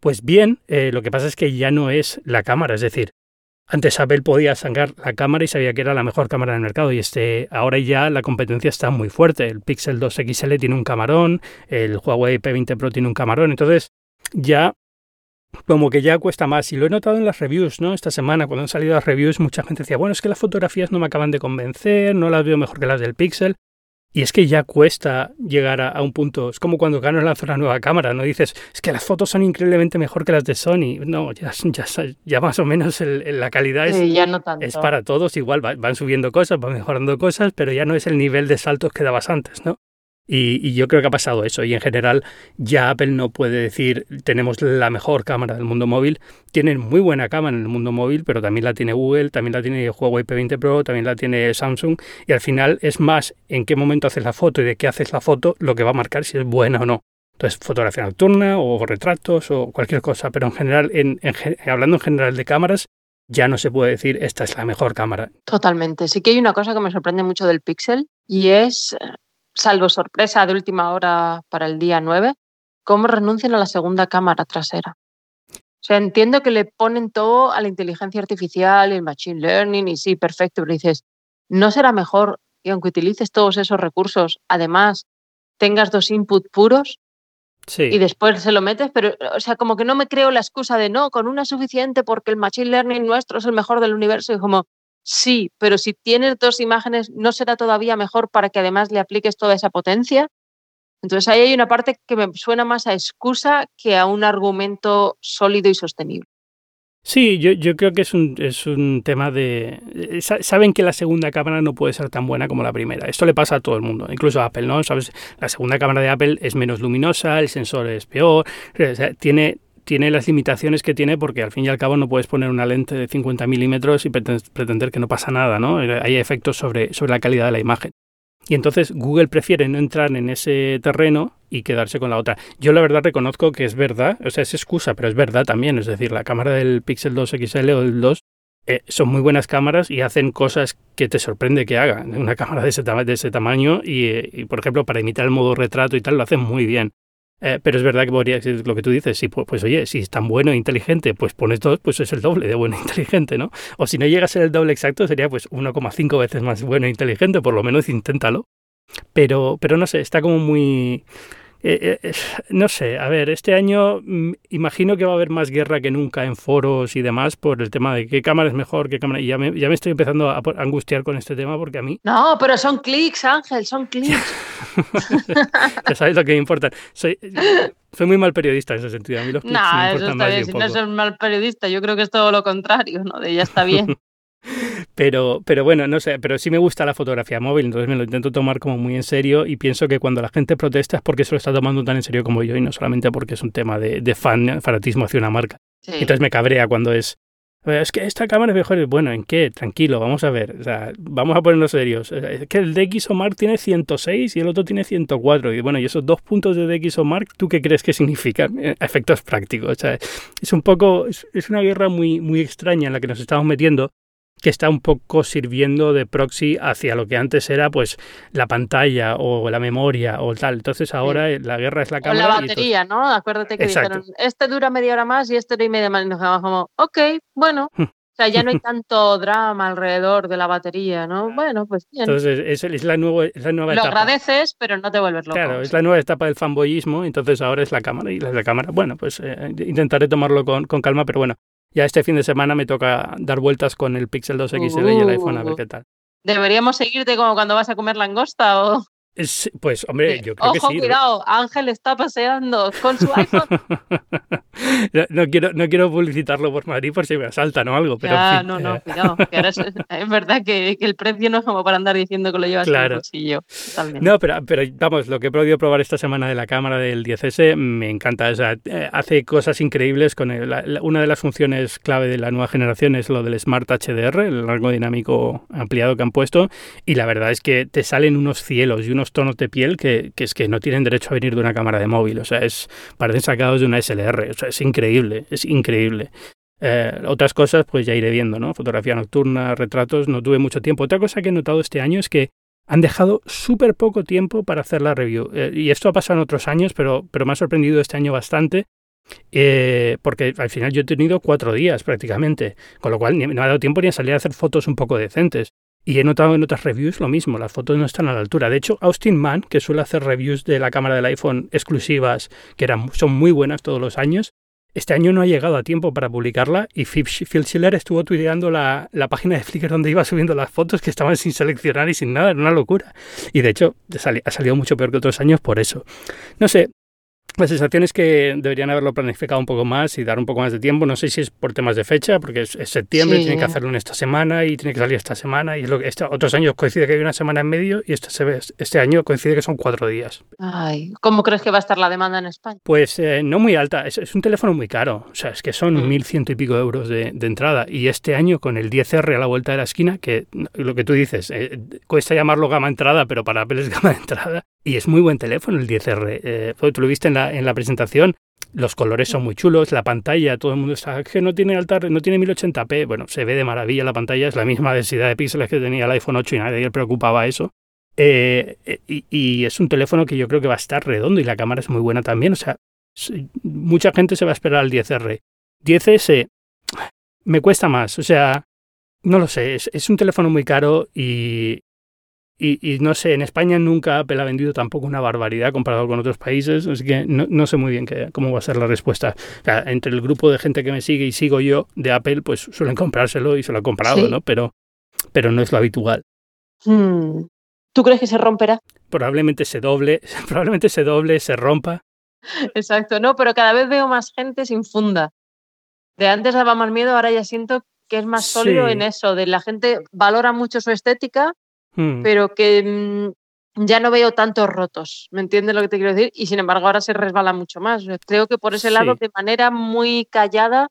[SPEAKER 2] Pues bien, eh, lo que pasa es que ya no es la cámara, es decir, antes Apple podía sacar la cámara y sabía que era la mejor cámara del mercado y este, ahora ya la competencia está muy fuerte. El Pixel 2 XL tiene un camarón, el Huawei P20 Pro tiene un camarón, entonces ya como que ya cuesta más. Y lo he notado en las reviews, ¿no? Esta semana, cuando han salido las reviews, mucha gente decía, bueno, es que las fotografías no me acaban de convencer, no las veo mejor que las del Pixel. Y es que ya cuesta llegar a, un punto. Es como cuando Canon lanza una nueva cámara, ¿no? Dices, es que las fotos son increíblemente mejor que las de Sony. No, ya, ya, ya más o menos la calidad es, es para todos. Igual van subiendo cosas, van mejorando cosas, pero ya no es el nivel de saltos que dabas antes, ¿no? Y, yo creo que ha pasado eso. Y en general ya Apple no puede decir tenemos la mejor cámara del mundo móvil. Tienen muy buena cámara en el mundo móvil, pero también la tiene Google, también la tiene Huawei P20 Pro, también la tiene Samsung. Y al final es más en qué momento haces la foto y de qué haces la foto lo que va a marcar si es buena o no. Entonces, fotografía nocturna o retratos o cualquier cosa. Pero en general, en, hablando en general de cámaras, ya no se puede decir esta es la mejor cámara.
[SPEAKER 3] Totalmente. Sí que hay una cosa que me sorprende mucho del Pixel y es salvo sorpresa de última hora para el día 9, cómo renuncian a la segunda cámara trasera. O sea, entiendo que le ponen todo a la inteligencia artificial y el machine learning y sí, perfecto, pero dices, ¿no será mejor que aunque utilices todos esos recursos, además tengas dos inputs puros? Sí. Y después se lo metes, pero, o sea, como que no me creo la excusa de no, con una suficiente porque el machine learning nuestro es el mejor del universo. Y como, Sí, pero si tienes dos imágenes, ¿no será todavía mejor para que además le apliques toda esa potencia? Entonces ahí hay una parte que me suena más a excusa que a un argumento sólido y sostenible.
[SPEAKER 2] Sí, yo, yo creo que es un, es un tema de... Eh, saben que la segunda cámara no puede ser tan buena como la primera. Esto le pasa a todo el mundo, incluso a Apple, ¿no? ¿Sabes? La segunda cámara de Apple es menos luminosa, el sensor es peor, tiene, tiene las limitaciones que tiene porque al fin y al cabo no puedes poner una lente de 50 milímetros y pretender que no pasa nada, ¿no? Eh, hay efectos sobre, sobre la calidad de la imagen. Y entonces Google prefiere no entrar en ese terreno y quedarse con la otra. Yo la verdad reconozco que es verdad, o sea, es excusa, pero es verdad también. Es decir, la cámara del Pixel 2 XL o el 2 eh, son muy buenas cámaras y hacen cosas que te sorprende que hagan. Una cámara de ese, de ese tamaño y, eh, y, por ejemplo, para imitar el modo retrato y tal, lo hacen muy bien. Eh, pero es verdad que podría ser lo que tú dices, sí, pues, pues, oye, si es tan bueno e inteligente, pues pones dos, pues es el doble de bueno e inteligente, ¿no? O si no llega a ser el doble exacto, sería pues 1,5 veces más bueno e inteligente, por lo menos inténtalo. Pero, pero no sé, está como muy... Eh, eh, no sé, a ver, este año mm, imagino que va a haber más guerra que nunca en foros y demás por el tema de qué cámara es mejor, qué cámara. Y ya me, ya me estoy empezando a, angustiar con este tema porque a mí.
[SPEAKER 3] No, pero son clics, Ángel, son clics.
[SPEAKER 2] ya sabes lo que me importa. Soy, soy muy mal periodista en ese sentido. A mí los clics no, me eso está bien.
[SPEAKER 3] Si no soy mal periodista, yo creo que es todo lo contrario, ¿no? De ya está bien.
[SPEAKER 2] Pero, pero bueno, no sé, pero sí me gusta la fotografía móvil, entonces me lo intento tomar como muy en serio y pienso que cuando la gente protesta es porque se lo está tomando tan en serio como yo y no solamente porque es un tema de, de fan, fanatismo hacia una marca. Entonces me cabrea cuando es, es que esta cámara es mejor. Bueno, ¿en qué? Tranquilo, vamos a ver. O sea, vamos a ponernos serios. Es que el DxO Mark tiene 106 y el otro tiene 104. Y bueno, y esos dos puntos de DxO Mark, ¿tú qué crees que significan? Eh, efectos prácticos. O sea, es un poco, es, es una guerra muy, muy extraña en la que nos estamos metiendo que está un poco sirviendo de proxy hacia lo que antes era pues la pantalla o la memoria o tal. Entonces ahora la guerra es la cámara.
[SPEAKER 3] O la batería, ¿no? Acuérdate que dijeron, este dura media hora más y este dura y media más. Y nos quedamos como, ok, bueno. Hmm. O sea, ya no hay tanto drama alrededor de la batería, ¿no? Bueno, pues bien.
[SPEAKER 2] Entonces, es, la, nueva, es la nueva
[SPEAKER 3] Lo agradeces, pero no te vuelves loco.
[SPEAKER 2] Claro, es la nueva etapa del fanboyismo, entonces ahora es la cámara. Y la, cámara, bueno, pues eh, intentaré tomarlo con, con calma, pero bueno, ya este fin de semana me toca dar vueltas con el Pixel 2 XL y el iPhone a ver uh. qué tal.
[SPEAKER 3] ¿Deberíamos seguirte como cuando vas a comer langosta o...?
[SPEAKER 2] Pues hombre, yo creo
[SPEAKER 3] que
[SPEAKER 2] sí.
[SPEAKER 3] Ojo, cuidado, Ángel está paseando con su iPhone.
[SPEAKER 2] no, quiero, no quiero publicitarlo por Madrid por si me asaltan o algo, pero
[SPEAKER 3] ya, no, no, eh. cuidado. es, verdad que, el precio no es como para andar diciendo que lo llevas claro. en el bolsillo.
[SPEAKER 2] No, pero, pero vamos, lo que he podido probar esta semana de la cámara del 10S me encanta. O sea, eh, hace cosas increíbles con una de las funciones clave de la nueva generación es lo del Smart HDR, el rango dinámico ampliado que han puesto, y la verdad es que te salen unos cielos y unos tonos de piel que, es que no tienen derecho a venir de una cámara de móvil. O sea, es, parecen sacados de una SLR. O sea, es increíble, es increíble. Eh, otras cosas, pues ya iré viendo, ¿no? Fotografía nocturna, retratos, no tuve mucho tiempo. Otra cosa que he notado este año es que han dejado súper poco tiempo para hacer la review. Eh, y esto ha pasado en otros años, pero, pero me ha sorprendido este año bastante. Eh, porque al final yo he tenido cuatro días prácticamente, con lo cual no me ha dado tiempo ni a salir a hacer fotos un poco decentes. Y he notado en otras reviews lo mismo, las fotos no están a la altura. De hecho, Austin Mann, que suele hacer reviews de la cámara del iPhone exclusivas, que eran, son muy buenas todos los años, este año no ha llegado a tiempo para publicarla y Phil Schiller estuvo tuiteando la, la, página de Flickr donde iba subiendo las fotos que estaban sin seleccionar y sin nada, era una locura. Y de hecho ha salido mucho peor que otros años por eso. No sé, la sensación es que deberían haberlo planificado un poco más y dar un poco más de tiempo. No sé si es por temas de fecha, porque es, septiembre, tiene que hacerlo en esta semana y tiene que salir esta semana. Y lo que este, otros años coincide que hay una semana en medio y este, este año coincide que son cuatro días.
[SPEAKER 3] Ay, ¿Cómo crees que va a estar la demanda en España?
[SPEAKER 2] Pues eh, no muy alta. Es, un teléfono muy caro. O sea, es que son mm. mil ciento y pico euros de, entrada. Y este año con el 10R a la vuelta de la esquina, que lo que tú dices, eh, cuesta llamarlo gama entrada, pero para Apple es gama de entrada. Y es muy buen teléfono el 10R. Eh, tú lo viste en la, en la presentación. Los colores son muy chulos, la pantalla, todo el mundo está que no tiene alta, no tiene 1080p. Bueno, se ve de maravilla la pantalla, es la misma densidad de píxeles que tenía el iPhone 8 y nadie le preocupaba eso. Eh, eh, y, y, es un teléfono que yo creo que va a estar redondo y la cámara es muy buena también. O sea, mucha gente se va a esperar al 10R. 10S me cuesta más, o sea, no lo sé, es, es un teléfono muy caro y, y, no sé, en España nunca Apple ha vendido tampoco una barbaridad comparado con otros países, así que no, sé muy bien qué, cómo va a ser la respuesta. entre el grupo de gente que me sigue y sigo yo de Apple, pues suelen comprárselo y se lo han comprado, ¿no? Pero, pero no es lo habitual.
[SPEAKER 3] Hmm. ¿Tú crees que se romperá?
[SPEAKER 2] Probablemente se doble, probablemente se doble, se rompa.
[SPEAKER 3] Exacto, no, pero cada vez veo más gente sin funda. De antes daba más miedo, ahora ya siento que es más sólido en eso, de la gente valora mucho su estética Mm. pero que mm, ya no veo tantos rotos, ¿me entiendes lo que te quiero decir? Y sin embargo ahora se resbala mucho más. Creo que por ese lado, de manera muy callada,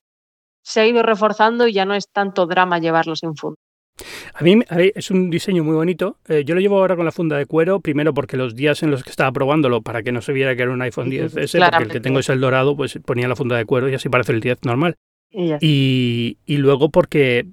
[SPEAKER 3] se ha ido reforzando y ya no es tanto drama llevarlos en funda.
[SPEAKER 2] A mí, es un diseño muy bonito. Eh, yo lo llevo ahora con la funda de cuero, primero porque los días en los que estaba probándolo, para que no se viera que era un iPhone 10S, porque el que tengo es el dorado, pues ponía la funda de cuero y así parece el 10 normal. Y, y, luego porque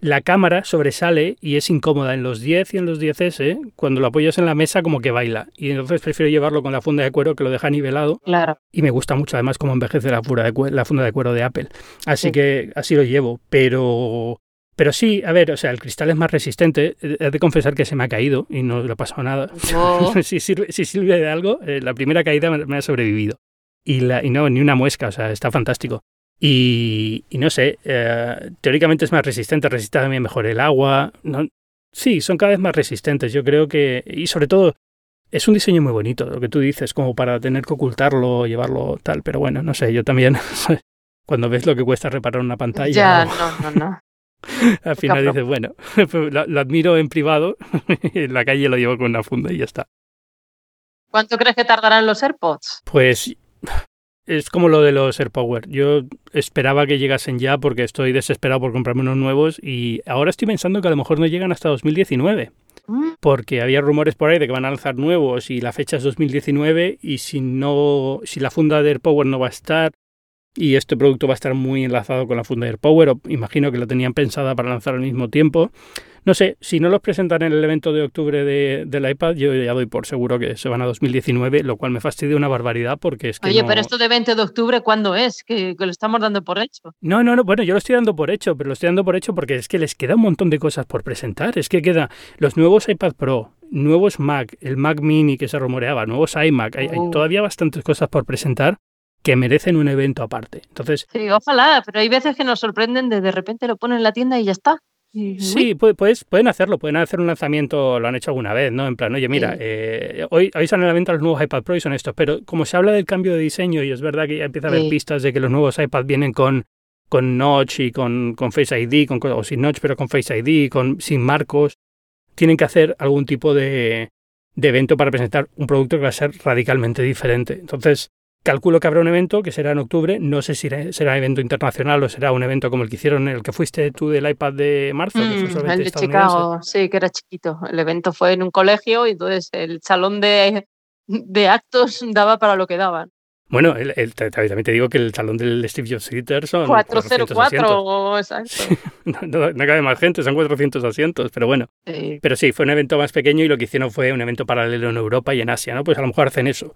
[SPEAKER 2] la cámara sobresale y es incómoda en los 10 y en los 10S, cuando lo apoyas en la mesa como que baila. Y entonces prefiero llevarlo con la funda de cuero que lo deja nivelado.
[SPEAKER 3] Claro.
[SPEAKER 2] Y me gusta mucho además cómo envejece la funda de, cuero, la funda de, cuero de Apple. Así que así lo llevo. Pero pero sí, a ver, o sea, el cristal es más resistente. He de confesar que se me ha caído y no le ha pasado nada. si, sirve, si, sirve, de algo, eh, la primera caída me, ha sobrevivido. Y, la, y no, ni una muesca, o sea, está fantástico. Y, no sé, eh, teóricamente es más resistente, resiste también mejor el agua. ¿no? Sí, son cada vez más resistentes. Yo creo que, y sobre todo, es un diseño muy bonito, lo que tú dices, como para tener que ocultarlo, llevarlo tal. Pero bueno, no sé, yo también, cuando ves lo que cuesta reparar una pantalla.
[SPEAKER 3] Ya, no, no, no.
[SPEAKER 2] Al final dices, bueno, lo, admiro en privado, en la calle lo llevo con una funda y ya está.
[SPEAKER 3] ¿Cuánto crees que tardarán los AirPods?
[SPEAKER 2] Pues es como lo de los AirPower. Yo esperaba que llegasen ya porque estoy desesperado por comprarme unos nuevos y ahora estoy pensando que a lo mejor no llegan hasta 2019. Mm. Porque había rumores por ahí de que van a lanzar nuevos y la fecha es 2019 y si no si la funda de AirPower no va a estar y este producto va a estar muy enlazado con la funda de AirPower imagino que lo tenían pensada para lanzar al mismo tiempo, no sé, si no los presentan en el evento de octubre de, del iPad, yo ya doy por seguro que se van a 2019, lo cual me fastidia una barbaridad porque es que.
[SPEAKER 3] Oye, pero esto de 20 de octubre, ¿cuándo es? Que, lo estamos dando por hecho.
[SPEAKER 2] No, no, no, bueno, yo lo estoy dando por hecho, pero lo estoy dando por hecho porque es que les queda un montón de cosas por presentar. Es que queda los nuevos iPad Pro, nuevos Mac, el Mac Mini que se rumoreaba, nuevos iMac, hay, oh. todavía bastantes cosas por presentar que merecen un evento aparte. Entonces,
[SPEAKER 3] sí, ojalá, pero hay veces que nos sorprenden de de repente lo ponen en la tienda y ya está.
[SPEAKER 2] Sí, pues, pueden hacerlo, pueden hacer un lanzamiento, lo han hecho alguna vez, ¿no? En plan, oye, mira, eh, hoy, hoy salen a la venta los nuevos iPad Pro y son estos, pero como se habla del cambio de diseño y es verdad que ya empieza a haber pistas de que los nuevos iPad vienen con, con Notch y con, con Face ID, con, o sin Notch pero con Face ID, con, sin marcos, tienen que hacer algún tipo de, de evento para presentar un producto que va a ser radicalmente diferente. Entonces, Calculo que habrá un evento que será en octubre. No sé si será evento internacional o será un evento como el que hicieron, el que fuiste tú del iPad de marzo.
[SPEAKER 3] Mm, el de Chicago, sí, que era chiquito. El evento fue en un colegio y entonces el salón de, de actos daba para lo que daban.
[SPEAKER 2] Bueno, el, también te digo que el salón del Steve Jobs Theater son 404, exacto. no, no, cabe más gente, son 400 asientos, pero bueno. Pero sí, fue un evento más pequeño y lo que hicieron fue un evento paralelo en Europa y en Asia, ¿no? Pues a lo mejor hacen eso.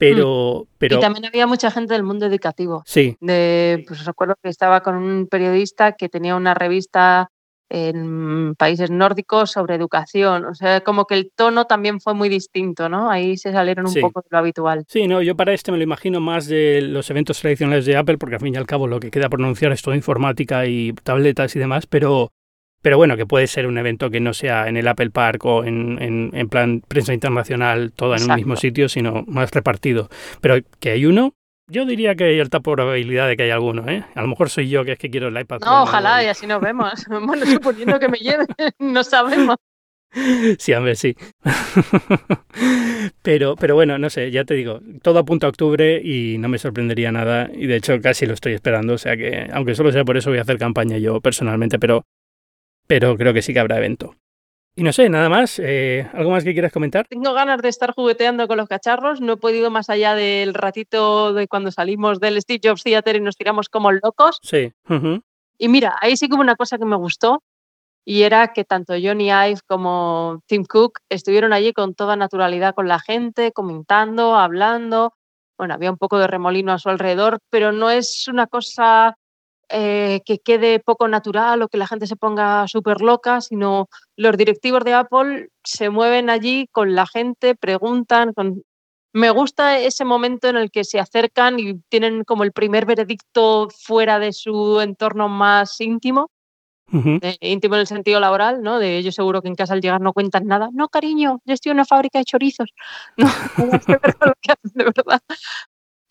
[SPEAKER 2] Pero, mm. pero...
[SPEAKER 3] Y también había mucha gente del mundo educativo.
[SPEAKER 2] Sí.
[SPEAKER 3] De, pues recuerdo que estaba con un periodista que tenía una revista en países nórdicos sobre educación. O sea, como que el tono también fue muy distinto, ¿no? Ahí se salieron un poco de lo habitual.
[SPEAKER 2] Sí, no, yo para este me lo imagino más de los eventos tradicionales de Apple, porque al fin y al cabo lo que queda por anunciar es toda informática y tabletas y demás, pero, pero bueno, que puede ser un evento que no sea en el Apple Park o en, en, plan prensa internacional, todo en un mismo sitio, sino más repartido. Pero que hay uno, yo diría que hay alta probabilidad de que haya alguno, ¿eh? A lo mejor soy yo que es que quiero el iPad.
[SPEAKER 3] No, ojalá, y así nos vemos. bueno, suponiendo que me lleven, no sabemos.
[SPEAKER 2] Sí, hombre, sí. pero, pero bueno, no sé, ya te digo, todo apunta a octubre y no me sorprendería nada. Y de hecho casi lo estoy esperando. O sea que, aunque solo sea por eso, voy a hacer campaña yo personalmente, pero, pero creo que sí que habrá evento. Y no sé, nada más. Eh, ¿Algo más que quieras comentar?
[SPEAKER 3] Tengo ganas de estar jugueteando con los cacharros. No he podido más allá del ratito de cuando salimos del Steve Jobs Theater y nos tiramos como locos.
[SPEAKER 2] Sí.
[SPEAKER 3] Y mira, ahí sí que hubo una cosa que me gustó y era que tanto Johnny Ive como Tim Cook estuvieron allí con toda naturalidad con la gente, comentando, hablando. Bueno, había un poco de remolino a su alrededor, pero no es una cosa eh, que quede poco natural o que la gente se ponga súper loca, sino los directivos de Apple se mueven allí con la gente, preguntan. Me gusta ese momento en el que se acercan y tienen como el primer veredicto fuera de su entorno más íntimo. Eh, íntimo en el sentido laboral, ¿no? De ellos seguro que en casa al llegar no cuentan nada. No, cariño, yo estoy en una fábrica de chorizos. No, no hacen de verdad.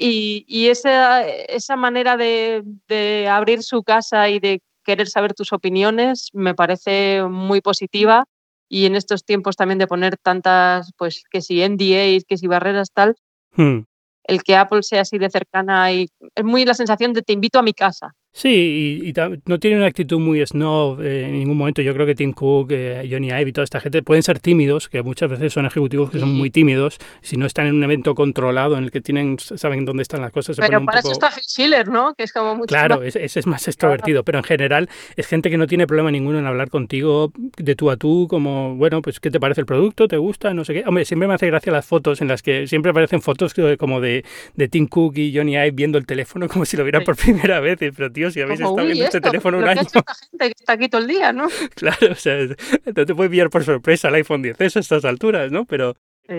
[SPEAKER 3] Y, esa, esa manera de, abrir su casa y de querer saber tus opiniones me parece muy positiva y en estos tiempos también de poner tantas, pues que si NDAs, que si barreras tal, hmm. el que Apple sea así de cercana y es muy la sensación de te invito a mi casa.
[SPEAKER 2] Sí, y, no tiene una actitud muy snob eh, en ningún momento. Yo creo que Tim Cook, eh, Johnny Ive y toda esta gente pueden ser tímidos, que muchas veces son ejecutivos que son muy tímidos. Si no están en un evento controlado en el que tienen saben dónde están las cosas.
[SPEAKER 3] pero para eso está Phil Schiller, ¿no? Que es como mucho
[SPEAKER 2] Claro, ese es, más extrovertido, pero en general es gente que no tiene problema ninguno en hablar contigo de tú a tú, como, bueno, pues ¿qué te parece el producto? ¿Te gusta? No sé qué. Hombre, siempre me hace gracia las fotos en las que siempre aparecen fotos como de, de Tim Cook y Johnny Ive viendo el teléfono como si lo vieran por primera vez. Pero tío, si habéis estado viendo este teléfono un año.
[SPEAKER 3] esta gente que está aquí todo el día, ¿no?
[SPEAKER 2] claro, o sea, no te puede pillar por sorpresa el iPhone 10 a estas alturas, ¿no? Pero,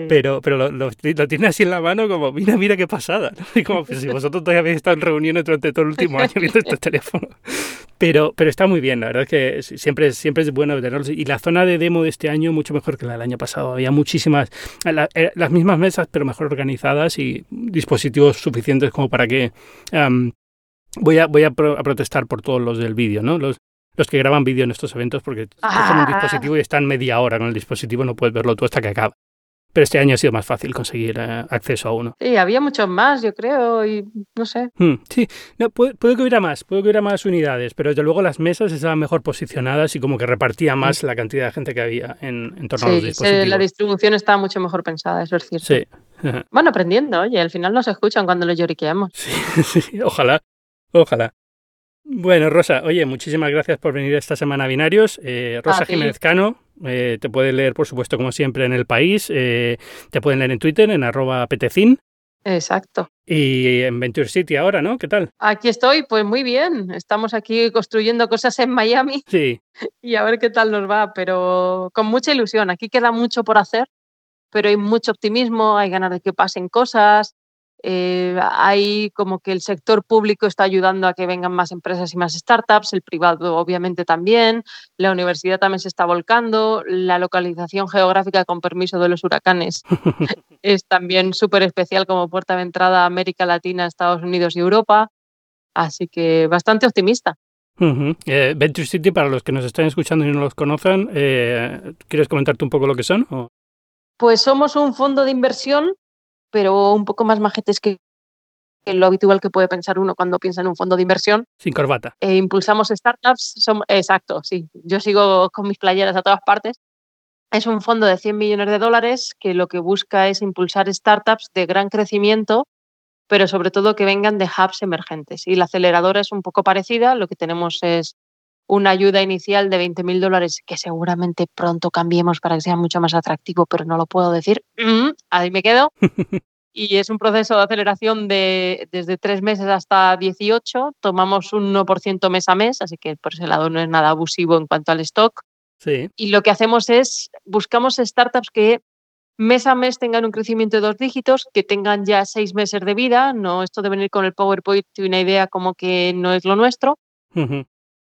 [SPEAKER 2] pero, pero lo, lo, tiene así en la mano como, mira, mira qué pasada. ¿no? Y como, pues, si vosotros todavía habéis estado en reuniones durante todo el último año viendo este teléfono. Pero, pero está muy bien, la verdad es que siempre, siempre es bueno tenerlos. Y la zona de demo de este año mucho mejor que la del año pasado. Había muchísimas, eh, las mismas mesas, pero mejor organizadas y dispositivos suficientes como para que voy a, voy a, protestar por todos los del vídeo, ¿no? Los, los que graban vídeo en estos eventos porque cogen un dispositivo y están media hora con el dispositivo, no puedes verlo tú hasta que acaba. Pero este año ha sido más fácil conseguir eh, acceso a uno.
[SPEAKER 3] Sí, había muchos más, yo creo, y no sé.
[SPEAKER 2] Hmm, sí, no, puede, que hubiera más, puede que hubiera más unidades, pero desde luego las mesas estaban mejor posicionadas y como que repartía más la cantidad de gente que había en, en torno a los dispositivos.
[SPEAKER 3] Sí, la distribución estaba mucho mejor pensada, eso es cierto.
[SPEAKER 2] Sí.
[SPEAKER 3] Bueno, aprendiendo, oye, al final nos escuchan cuando lo lloriqueamos.
[SPEAKER 2] Sí, sí, ojalá. Ojalá. Bueno, Rosa, oye, muchísimas gracias por venir esta semana a Binarios. Eh, Rosa Jiménez Cano, eh, te puede leer, por supuesto, como siempre, en El País. Eh, te pueden leer en Twitter, en arroba petecin.
[SPEAKER 3] Exacto.
[SPEAKER 2] Y en Venture City ahora, ¿no? ¿Qué tal?
[SPEAKER 3] Aquí estoy, pues muy bien. Estamos aquí construyendo cosas en Miami.
[SPEAKER 2] Sí.
[SPEAKER 3] Y a ver qué tal nos va, pero con mucha ilusión. Aquí queda mucho por hacer, pero hay mucho optimismo, hay ganas de que pasen cosas. Eh, hay como que el sector público está ayudando a que vengan más empresas y más startups, el privado obviamente también, la universidad también se está volcando, la localización geográfica con permiso de los huracanes es también súper especial como puerta de entrada a América Latina, Estados Unidos y Europa, así que bastante optimista.
[SPEAKER 2] Eh, Venture City, para los que nos están escuchando y no los conocen, eh, ¿quieres comentarte un poco lo que son?
[SPEAKER 3] Pues somos un fondo de inversión pero un poco más majetes que, lo habitual que puede pensar uno cuando piensa en un fondo de inversión.
[SPEAKER 2] Sin corbata.
[SPEAKER 3] E impulsamos startups, exacto, sí. Yo sigo con mis playeras a todas partes. Es un fondo de 100 millones de dólares que lo que busca es impulsar startups de gran crecimiento, pero sobre todo que vengan de hubs emergentes. Y la aceleradora es un poco parecida, lo que tenemos es una ayuda inicial de 20.000 dólares que seguramente pronto cambiemos para que sea mucho más atractivo, pero no lo puedo decir. Mm, ahí me quedo. y es un proceso de aceleración de desde tres meses hasta 18. Tomamos un 1% mes a mes, así que por ese lado no es nada abusivo en cuanto al stock.
[SPEAKER 2] Sí.
[SPEAKER 3] Y lo que hacemos es, buscamos startups que mes a mes tengan un crecimiento de dos dígitos, que tengan ya seis meses de vida, no esto de venir con el PowerPoint y una idea como que no es lo nuestro.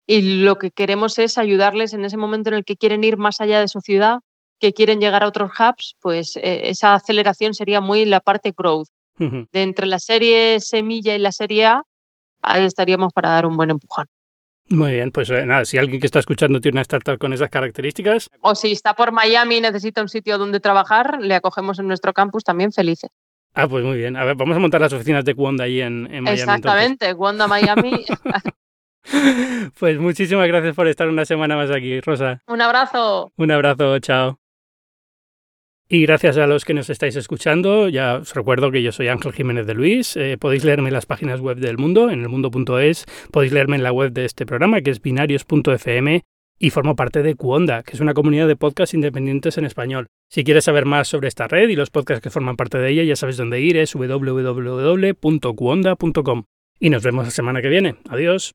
[SPEAKER 3] Y lo que queremos es ayudarles en ese momento en el que quieren ir más allá de su ciudad, que quieren llegar a otros hubs, pues eh, esa aceleración sería muy la parte growth. De entre la serie semilla y la serie A, ahí estaríamos para dar un buen empujón.
[SPEAKER 2] Muy bien, pues eh, nada, si alguien que está escuchando tiene una startup con esas características.
[SPEAKER 3] O si está por Miami y necesita un sitio donde trabajar, le acogemos en nuestro campus también felices.
[SPEAKER 2] Ah, pues muy bien. A ver, vamos a montar las oficinas de Wanda ahí en, Miami.
[SPEAKER 3] Exactamente, Wanda Miami.
[SPEAKER 2] Pues muchísimas gracias por estar una semana más aquí, Rosa.
[SPEAKER 3] Un abrazo.
[SPEAKER 2] Un abrazo, chao. Y gracias a los que nos estáis escuchando, ya os recuerdo que yo soy Ángel Jiménez de Luis. Eh, podéis leerme en las páginas web del mundo, en elmundo.es. Podéis leerme en la web de este programa, que es binarios.fm. Y formo parte de Cuonda, que es una comunidad de podcasts independientes en español. Si quieres saber más sobre esta red y los podcasts que forman parte de ella, ya sabes dónde ir, es www.cuonda.com. Y nos vemos la semana que viene. Adiós.